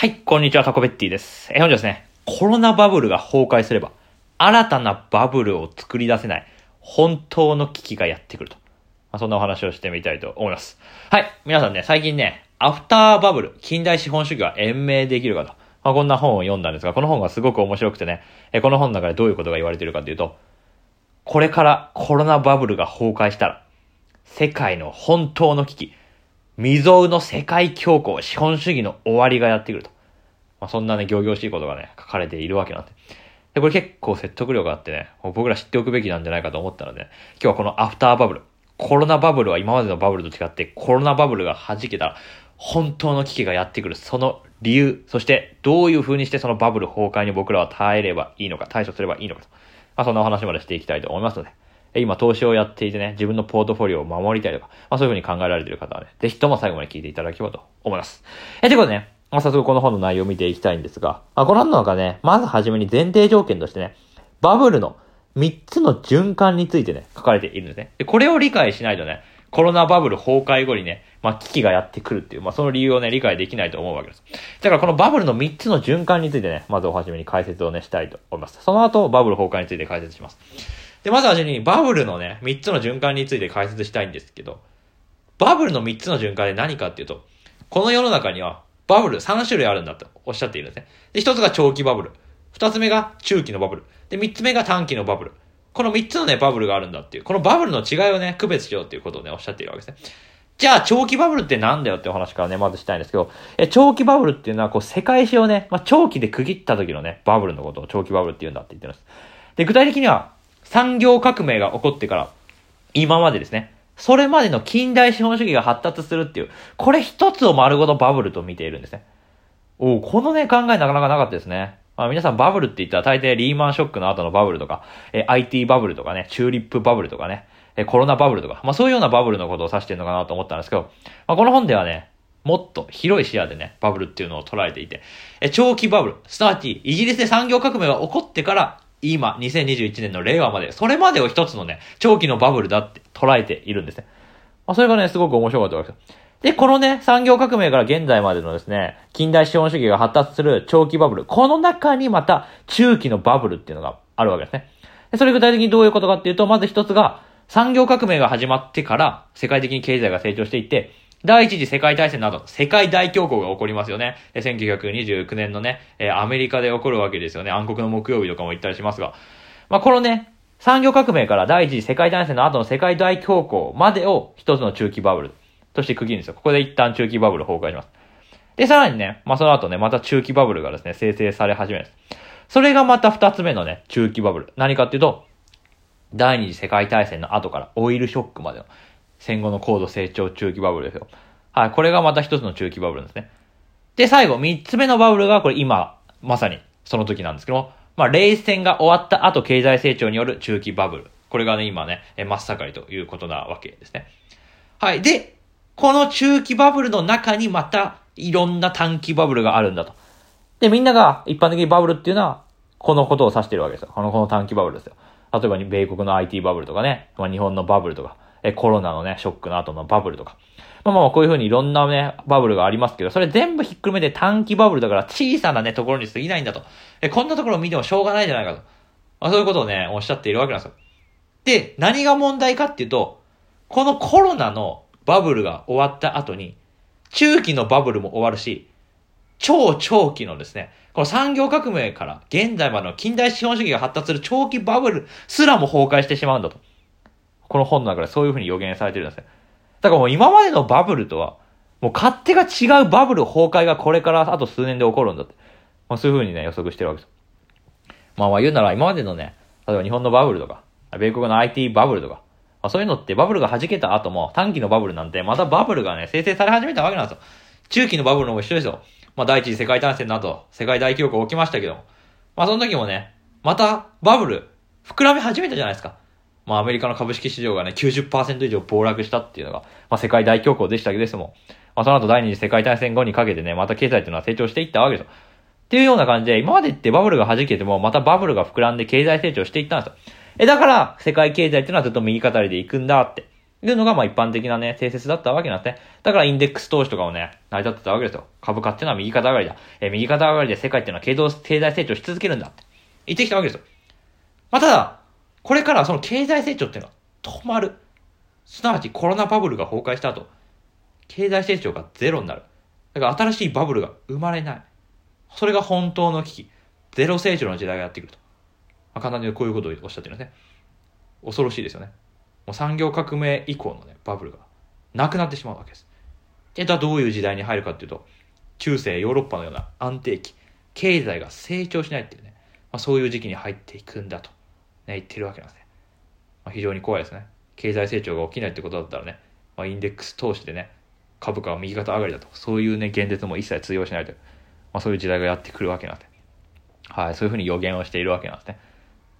はい、こんにちは、タコベッティです。え、本日ですね、コロナバブルが崩壊すれば、新たなバブルを作り出せない、本当の危機がやってくると。まあ、そんなお話をしてみたいと思います。はい、皆さんね、最近ね、アフターバブル、近代資本主義は延命できるかと。まあ、こんな本を読んだんですが、この本がすごく面白くてね、え、この本の中でどういうことが言われているかというと、これからコロナバブルが崩壊したら、世界の本当の危機、未曾有の世界恐慌、資本主義の終わりがやってくると。まあ、そんなね、行々しいことがね、書かれているわけなんで。で、これ結構説得力があってね、僕ら知っておくべきなんじゃないかと思ったので、今日はこのアフターバブル、コロナバブルは今までのバブルと違って、コロナバブルが弾けたら、本当の危機がやってくる、その理由、そしてどういう風にしてそのバブル崩壊に僕らは耐えればいいのか、対処すればいいのかと。まあ、そんなお話までしていきたいと思いますので、今投資をやっていてね、自分のポートフォリオを守りたいとか、まあそういう風に考えられている方はね、ぜひとも最後まで聞いていただければと思います。え、ということでね、まあ、早速この本の内容を見ていきたいんですが、まあ、この本の中ね、まずはじめに前提条件としてね、バブルの3つの循環についてね、書かれているんですね。で、これを理解しないとね、コロナバブル崩壊後にね、まあ、危機がやってくるっていう、まあ、その理由をね、理解できないと思うわけです。だからこのバブルの3つの循環についてね、まずおはじめに解説をね、したいと思います。その後、バブル崩壊について解説します。で、まずはじめに、バブルのね、3つの循環について解説したいんですけど、バブルの3つの循環で何かっていうと、この世の中には、バブル3種類あるんだとおっしゃっているんですね。で、1つが長期バブル。2つ目が中期のバブル。で、3つ目が短期のバブル。この3つのね、バブルがあるんだっていう、このバブルの違いをね、区別しようっていうことをね、おっしゃっているわけですね。じゃあ、長期バブルってなんだよってお話からね、まずしたいんですけど、え、長期バブルっていうのは、こう、世界史をね、まあ、長期で区切った時のね、バブルのことを長期バブルって言うんだって言ってるんです。で、具体的には、産業革命が起こってから、今までですね、それまでの近代資本主義が発達するっていう、これ一つを丸ごとバブルと見ているんですね。おおこのね、考えなかなかなかったですね。まあ、皆さんバブルって言ったら大抵リーマンショックの後のバブルとか、え IT バブルとかね、チューリップバブルとかね、えコロナバブルとか、まあそういうようなバブルのことを指してるのかなと思ったんですけど、まあこの本ではね、もっと広い視野でね、バブルっていうのを捉えていて、え長期バブル、すなわちイギリスで産業革命が起こってから、今、2021年の令和まで、それまでを一つのね、長期のバブルだって捉えているんですね。まあそれがね、すごく面白かったわけです。で、このね、産業革命から現在までのですね、近代資本主義が発達する長期バブル、この中にまた中期のバブルっていうのがあるわけですね。でそれ具体的にどういうことかっていうと、まず一つが、産業革命が始まってから世界的に経済が成長していって、第一次世界大戦など、世界大恐慌が起こりますよね。1929年のね、アメリカで起こるわけですよね。暗黒の木曜日とかも言ったりしますが。まあ、このね、産業革命から第一次世界大戦の後の世界大恐慌までを一つの中期バブルとして区切るんですよ。ここで一旦中期バブル崩壊します。で、さらにね、まあ、その後ね、また中期バブルがですね、生成され始めるんです。それがまた二つ目のね、中期バブル。何かっていうと、第二次世界大戦の後からオイルショックまでの戦後の高度成長中期バブルですよ。はい、これがまた一つの中期バブルですね。で、最後、三つ目のバブルが、これ今、まさにその時なんですけども、まあ、冷戦が終わった後、経済成長による中期バブル。これがね、今ね、真っ盛りということなわけですね。はい。で、この中期バブルの中にまた、いろんな短期バブルがあるんだと。で、みんなが一般的にバブルっていうのは、このことを指してるわけですよ。この、この短期バブルですよ。例えば、米国の IT バブルとかね、まあ、日本のバブルとか、え、コロナのね、ショックの後のバブルとか。まあまあ、こういうふうにいろんなね、バブルがありますけど、それ全部ひっくるめて短期バブルだから小さなね、ところに過ぎないんだと。え、こんなところを見てもしょうがないじゃないかと。まあ、そういうことをね、おっしゃっているわけなんですよ。で、何が問題かっていうと、このコロナのバブルが終わった後に、中期のバブルも終わるし、超長期のですね、この産業革命から現在までの近代資本主義が発達する長期バブルすらも崩壊してしまうんだと。この本の中でそういうふうに予言されてるんですね。だからもう今までのバブルとは、もう勝手が違うバブル崩壊がこれからあと数年で起こるんだって。まあ、そういうふうにね、予測してるわけです。まあまあ言うなら今までのね、例えば日本のバブルとか、米国の IT バブルとか、まあ、そういうのってバブルが弾けた後も短期のバブルなんてまたバブルがね、生成され始めたわけなんですよ。中期のバブルのも一緒ですよ。まあ第一次世界大戦の後、世界大恐慌起きましたけども。まあその時もね、またバブル、膨らみ始めたじゃないですか。まあアメリカの株式市場がね、90%以上暴落したっていうのが、まあ世界大恐慌でしたけども、まあその後第二次世界大戦後にかけてね、また経済っていうのは成長していったわけですよ。っていうような感じで、今までってバブルが弾けても、またバブルが膨らんで経済成長していったんですよ。え、だから、世界経済っていうのはずっと右肩りで行くんだって。いうのが、まあ一般的なね、定説だったわけなんですね。だからインデックス投資とかもね、成り立ってたわけですよ。株価っていうのは右肩上がりだ。え、右肩上がりで世界っていうのは経済成長し続けるんだって言ってきたわけですよ。まあただ、これからその経済成長っていうのは止まる。すなわちコロナバブルが崩壊した後、経済成長がゼロになる。だから新しいバブルが生まれない。それが本当の危機。ゼロ成長の時代がやってくると。まあ、簡単にこういうことをおっしゃってるんですね。恐ろしいですよね。もう産業革命以降のね、バブルがなくなってしまうわけです。で、はどういう時代に入るかっていうと、中世ヨーロッパのような安定期、経済が成長しないっていうね、まあ、そういう時期に入っていくんだと、ね、言ってるわけなんですね。まあ、非常に怖いですね。経済成長が起きないってことだったらね、まあ、インデックス投資でね、株価は右肩上がりだと、そういうね、現実も一切通用しないという、まあ、そういう時代がやってくるわけなんですね。はい、そういうふうに予言をしているわけなんですね。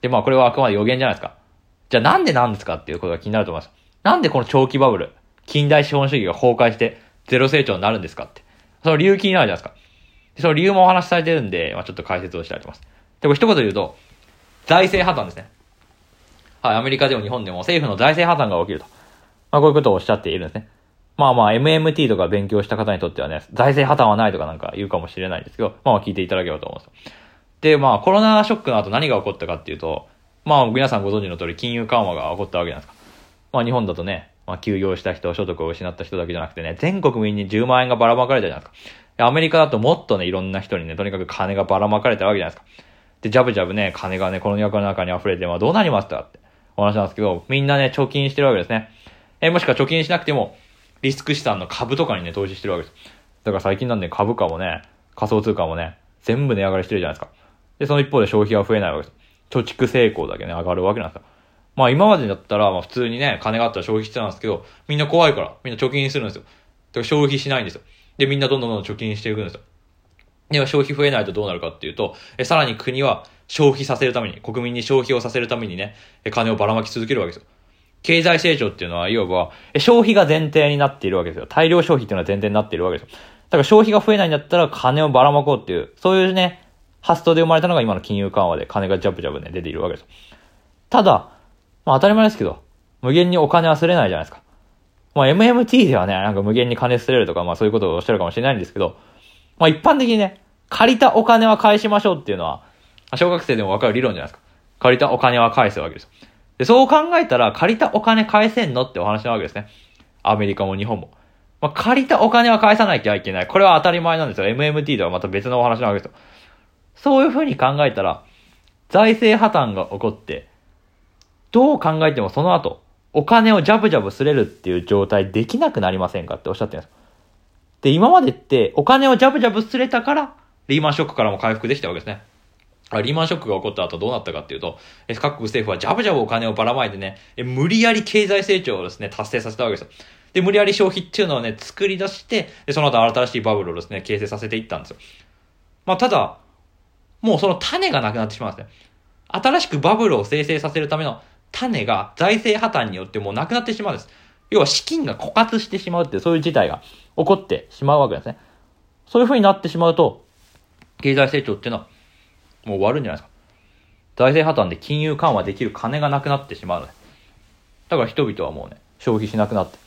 で、まあこれはあくまで予言じゃないですか。じゃあなんでなんですかっていうことが気になると思います。なんでこの長期バブル、近代資本主義が崩壊してゼロ成長になるんですかって。その理由気になるじゃないですか。その理由もお話しされてるんで、まあちょっと解説をしたいと思います。で、これ一言で言うと、財政破綻ですね。はい、アメリカでも日本でも政府の財政破綻が起きると。まあこういうことをおっしゃっているんですね。まあまあ MMT とか勉強した方にとってはね、財政破綻はないとかなんか言うかもしれないんですけど、まあ聞いていただければと思うんですよ。で、まあコロナショックの後何が起こったかっていうと、まあ皆さんご存知の通り金融緩和が起こったわけじゃなんですか。まあ日本だとね、まあ休業した人、所得を失った人だけじゃなくてね、全国民に10万円がばらまかれたじゃないですか。アメリカだともっとね、いろんな人にね、とにかく金がばらまかれたわけじゃないですか。で、ジャブジャブね、金がね、この世の中に溢れて、まあどうなりますかってお話なんですけど、みんなね、貯金してるわけですね。えもしくは貯金しなくても、リスク資産の株とかにね、投資してるわけです。だから最近なんで株価もね、仮想通貨もね、全部値上がりしてるじゃないですか。で、その一方で消費は増えないわけです。貯蓄成功だけね、上がるわけなんですよ。まあ今までだったら、まあ普通にね、金があったら消費してたんですけど、みんな怖いから、みんな貯金するんですよ。だから消費しないんですよ。で、みんなどんどんどんどん貯金していくんですよ。では消費増えないとどうなるかっていうと、えさらに国は消費させるために、国民に消費をさせるためにね、金をばらまき続けるわけですよ。経済成長っていうのは、いわば、消費が前提になっているわけですよ。大量消費っていうのは前提になっているわけですよ。だから消費が増えないんだったら金をばらまこうっていう、そういうね、発想で生まれたのが今の金融緩和で金がジャブジャブね、出ているわけですよ。ただ、まあ当たり前ですけど、無限にお金はすれないじゃないですか。まあ MMT ではね、なんか無限に金すれるとか、まあそういうことをおっしゃるかもしれないんですけど、まあ一般的にね、借りたお金は返しましょうっていうのは、小学生でもわかる理論じゃないですか。借りたお金は返すわけです。で、そう考えたら、借りたお金返せんのってお話なわけですね。アメリカも日本も。まあ、借りたお金は返さなきゃいけない。これは当たり前なんですよ。MMT ではまた別のお話なわけですよ。そういうふうに考えたら、財政破綻が起こって、どう考えてもその後、お金をジャブジャブすれるっていう状態できなくなりませんかっておっしゃってるんです。で、今までってお金をジャブジャブすれたから、リーマンショックからも回復できたわけですね。リーマンショックが起こった後どうなったかっていうと、各国政府はジャブジャブお金をばらまいてね、無理やり経済成長をですね、達成させたわけですよ。で、無理やり消費っていうのをね、作り出して、で、その後新しいバブルをですね、形成させていったんですよ。まあ、ただ、もうその種がなくなってしまうんですね。新しくバブルを生成させるための種が財政破綻によってもうなくなってしまうんです。要は資金が枯渇してしまうって、そういう事態が起こってしまうわけですね。そういう風になってしまうと、経済成長っていうのはもう終わるんじゃないですか。財政破綻で金融緩和できる金がなくなってしまうので。だから人々はもうね、消費しなくなって。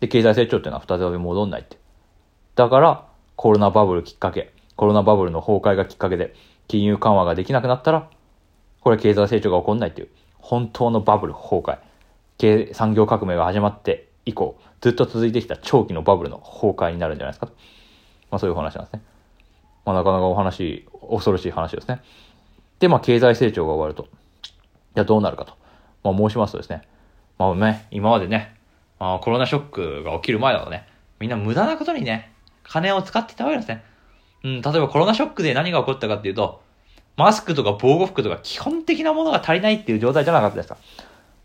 で、経済成長っていうのは再び戻んないって。だから、コロナバブルきっかけ、コロナバブルの崩壊がきっかけで、金融緩和ができなくなったら、これ経済成長が起こんないっていう、本当のバブル崩壊。経産業革命が始まって以降、ずっと続いてきた長期のバブルの崩壊になるんじゃないですか。まあそういう話なんですね。まあなかなかお話、恐ろしい話ですね。で、まあ経済成長が終わると。じゃあどうなるかと。まあ申しますとですね。まあね、今までね、まあ、コロナショックが起きる前だとね、みんな無駄なことにね、金を使ってたわけですね。うん、例えばコロナショックで何が起こったかっていうと、マスクとか防護服とか基本的なものが足りないっていう状態じゃなかったですか。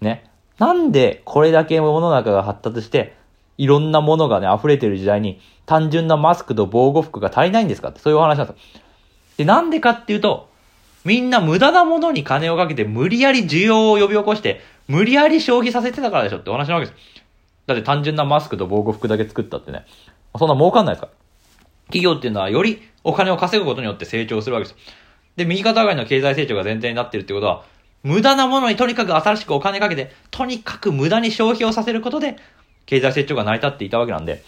ね。なんでこれだけ世の中が発達して、いろんなものがね、溢れてる時代に、単純なマスクと防護服が足りないんですかって、そういうお話なんですよ。で、なんでかっていうと、みんな無駄なものに金をかけて、無理やり需要を呼び起こして、無理やり消費させてたからでしょってお話なわけです。だって単純なマスクと防護服だけ作ったってね、そんな儲かんないですか企業っていうのはよりお金を稼ぐことによって成長するわけです。で、右肩上がりの経済成長が前提になってるってことは、無駄なものにとにかく新しくお金かけて、とにかく無駄に消費をさせることで、経済成長が成り立っていたわけなんで、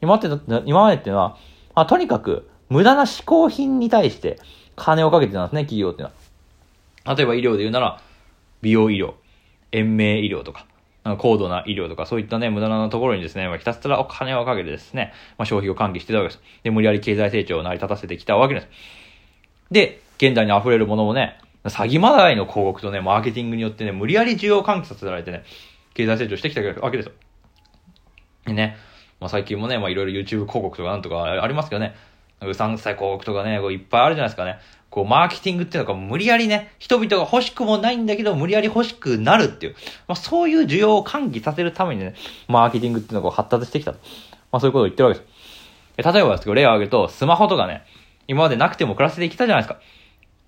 今まで、今までっていうのは、まあ、とにかく無駄な嗜好品に対して金をかけてたんですね、企業っていうのは。例えば医療で言うなら、美容医療、延命医療とか、高度な医療とか、そういったね、無駄なところにですね、まあ、ひたすらお金をかけてですね、まあ、消費を喚起してたわけです。で、無理やり経済成長を成り立たせてきたわけです。で、現代に溢れるものもね、詐欺まがいの広告とね、マーケティングによってね、無理やり需要喚起させられてね、経済成長してきたわけですよ。ね、まあ、最近もね、まあ、いろいろ YouTube 広告とかなんとかありますけどね、うさんくさい広告とかね、こういっぱいあるじゃないですかね。こう、マーケティングっていうのが無理やりね、人々が欲しくもないんだけど、無理やり欲しくなるっていう、まあ、そういう需要を喚起させるためにね、マーケティングっていうのが発達してきた。まあ、そういうことを言ってるわけです。例えばですけど、例を挙げると、スマホとかね、今までなくても暮らせてきたじゃないですか。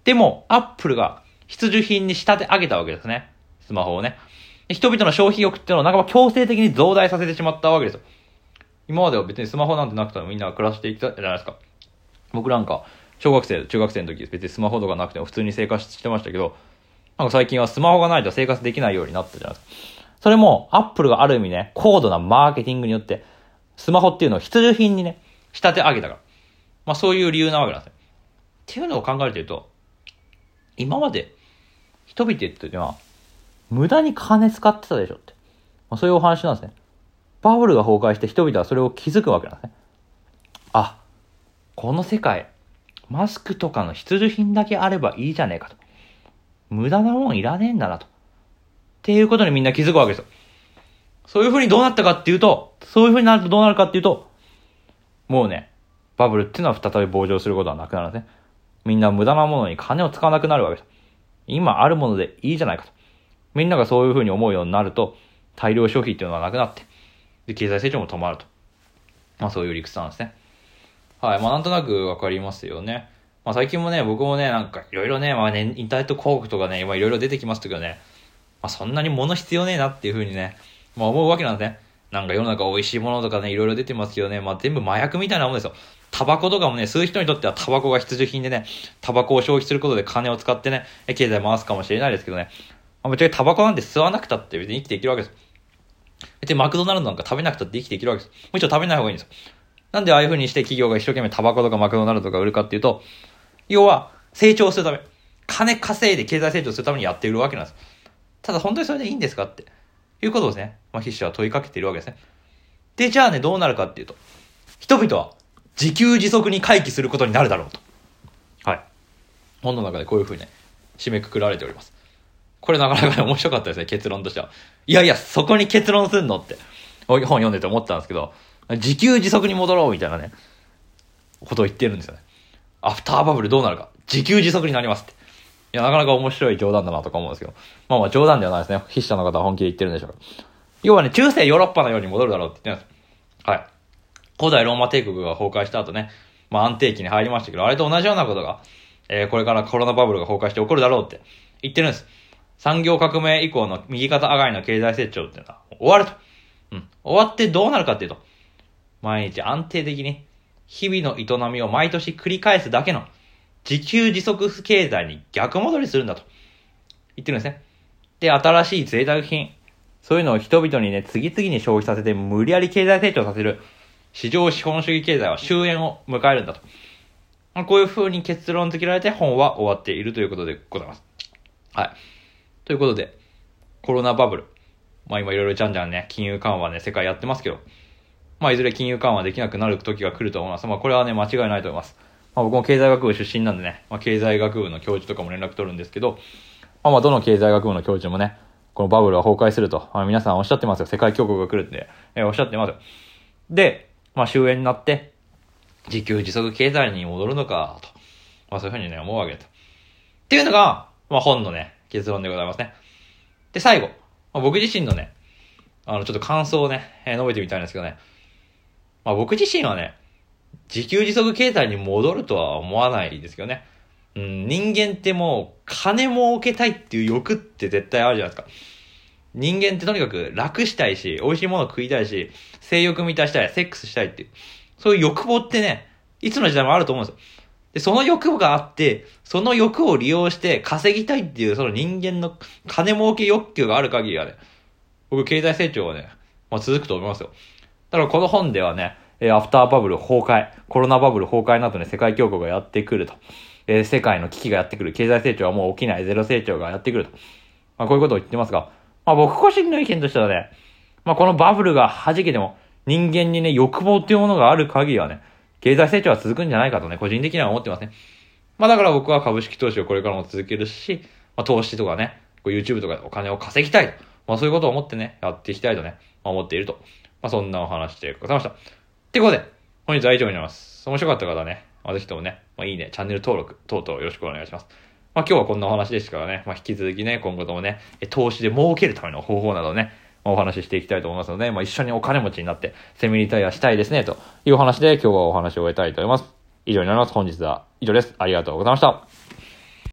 でも、アップルが必需品に仕立て上げたわけですね。スマホをね。人々の消費欲っていうのを半ば強制的に増大させてしまったわけですよ。今までは別にスマホなんてなくてもみんな暮らしていたじゃないですか。僕なんか、小学生、中学生の時別にスマホとかなくても普通に生活してましたけど、なんか最近はスマホがないと生活できないようになったじゃないですか。それも、アップルがある意味ね、高度なマーケティングによって、スマホっていうのを必需品にね、仕立て上げたから。まあそういう理由なわけなんですよ。っていうのを考えてると、今まで、人々っていうのは、無駄に金使ってたでしょって。まあ、そういうお話なんですね。バブルが崩壊して人々はそれを気づくわけなんですね。あ、この世界、マスクとかの必需品だけあればいいじゃねえかと。無駄なもんいらねえんだなと。っていうことにみんな気づくわけですよ。そういう風にどうなったかっていうと、そういう風になるとどうなるかっていうと、もうね、バブルっていうのは再び膨張することはなくなるんですね。みんな無駄なものに金を使わなくなるわけです。今あるものでいいじゃないかと。みんながそういう風に思うようになると、大量消費っていうのはなくなって、で、経済成長も止まると。まあそういう理屈なんですね。はい。まあなんとなくわかりますよね。まあ最近もね、僕もね、なんかいろいろね、まあね、インターネット広告とかね、今いろいろ出てきますけどね、まあそんなに物必要ねえなっていうふうにね、まあ思うわけなんですね。なんか世の中美味しいものとかね、いろいろ出てますけどね、まあ全部麻薬みたいなもんですよ。タバコとかもね、吸う人にとってはタバコが必需品でね、タバコを消費することで金を使ってね、経済回すかもしれないですけどね、まあ、ぶっちゃけタバコなんて吸わなくたって別に生きていけるわけです。別にマクドナルドなんか食べなくたって生きていけるわけです。むしろ食べない方がいいんですよ。なんでああいう風にして企業が一生懸命タバコとかマクドナルドとか売るかっていうと、要は成長するため、金稼いで経済成長するためにやっているわけなんです。ただ本当にそれでいいんですかっていうことをですね、まあ、筆者は問いかけているわけですね。で、じゃあね、どうなるかっていうと、人々は自給自足に回帰することになるだろうと。はい。本の中でこういう風にね、締めくくられております。これなかなかね面白かったですね、結論としては。いやいや、そこに結論すんのって、本読んでて思ったんですけど、自給自足に戻ろうみたいなね、ことを言ってるんですよね。アフターバブルどうなるか。自給自足になりますって。いや、なかなか面白い冗談だなとか思うんですけど。まあまあ冗談ではないですね。筆者の方は本気で言ってるんでしょう要はね、中世ヨーロッパのように戻るだろうって言ってます。はい。古代ローマ帝国が崩壊した後ね、まあ安定期に入りましたけど、あれと同じようなことが、えー、これからコロナバブルが崩壊して起こるだろうって言ってるんです。産業革命以降の右肩上がりの経済成長っていうのは終わると。うん。終わってどうなるかっていうと、毎日安定的に、日々の営みを毎年繰り返すだけの自給自足経済に逆戻りするんだと言ってるんですね。で、新しい贅沢品、そういうのを人々にね、次々に消費させて無理やり経済成長させる市場資本主義経済は終焉を迎えるんだと。こういう風に結論付けられて本は終わっているということでございます。はい。ということで、コロナバブル。まあ今いろいろじゃんじゃんね、金融緩和ね、世界やってますけど、まあ、いずれ金融緩和できなくなる時が来ると思います。まあ、これはね、間違いないと思います。まあ、僕も経済学部出身なんでね、まあ、経済学部の教授とかも連絡取るんですけど、まあ、まあ、どの経済学部の教授もね、このバブルは崩壊すると、まあ、皆さんおっしゃってますよ。世界恐慌が来るんで、えー、おっしゃってますよ。で、まあ、終焉になって、自給自足経済に戻るのか、と。まあ、そういうふうにね、思うわけと。っていうのが、まあ、本のね、結論でございますね。で、最後、まあ、僕自身のね、あの、ちょっと感想をね、えー、述べてみたいんですけどね。まあ僕自身はね、自給自足経済に戻るとは思わないですけどね。うん、人間ってもう金儲けたいっていう欲って絶対あるじゃないですか。人間ってとにかく楽したいし、美味しいもの食いたいし、性欲満たしたい、セックスしたいっていう。そういう欲望ってね、いつの時代もあると思うんですよ。で、その欲望があって、その欲を利用して稼ぎたいっていうその人間の金儲け欲求がある限りはね、僕経済成長はね、まあ続くと思いますよ。だからこの本ではね、えアフターバブル崩壊、コロナバブル崩壊などね、世界恐慌がやってくると。えー世界の危機がやってくる。経済成長はもう起きない。ゼロ成長がやってくると。まあこういうことを言ってますが、まあ僕個人の意見としてはね、まあこのバブルが弾けても、人間にね、欲望っていうものがある限りはね、経済成長は続くんじゃないかとね、個人的には思ってますね。まあだから僕は株式投資をこれからも続けるし、まあ投資とかね、こう YouTube とかでお金を稼ぎたいと。まあそういうことを思ってね、やっていきたいとね、まあ思っていると。まあそんなお話でございました。ってことで、本日は以上になります。面白かった方はね、まあぜひともね、まあいいね、チャンネル登録等々よろしくお願いします。まあ今日はこんなお話でしたからね、まあ引き続きね、今後ともね、投資で儲けるための方法などね、お話ししていきたいと思いますので、まあ一緒にお金持ちになってセミリタイアしたいですね、という話で今日はお話を終えたいと思います。以上になります。本日は以上です。ありがとうございました。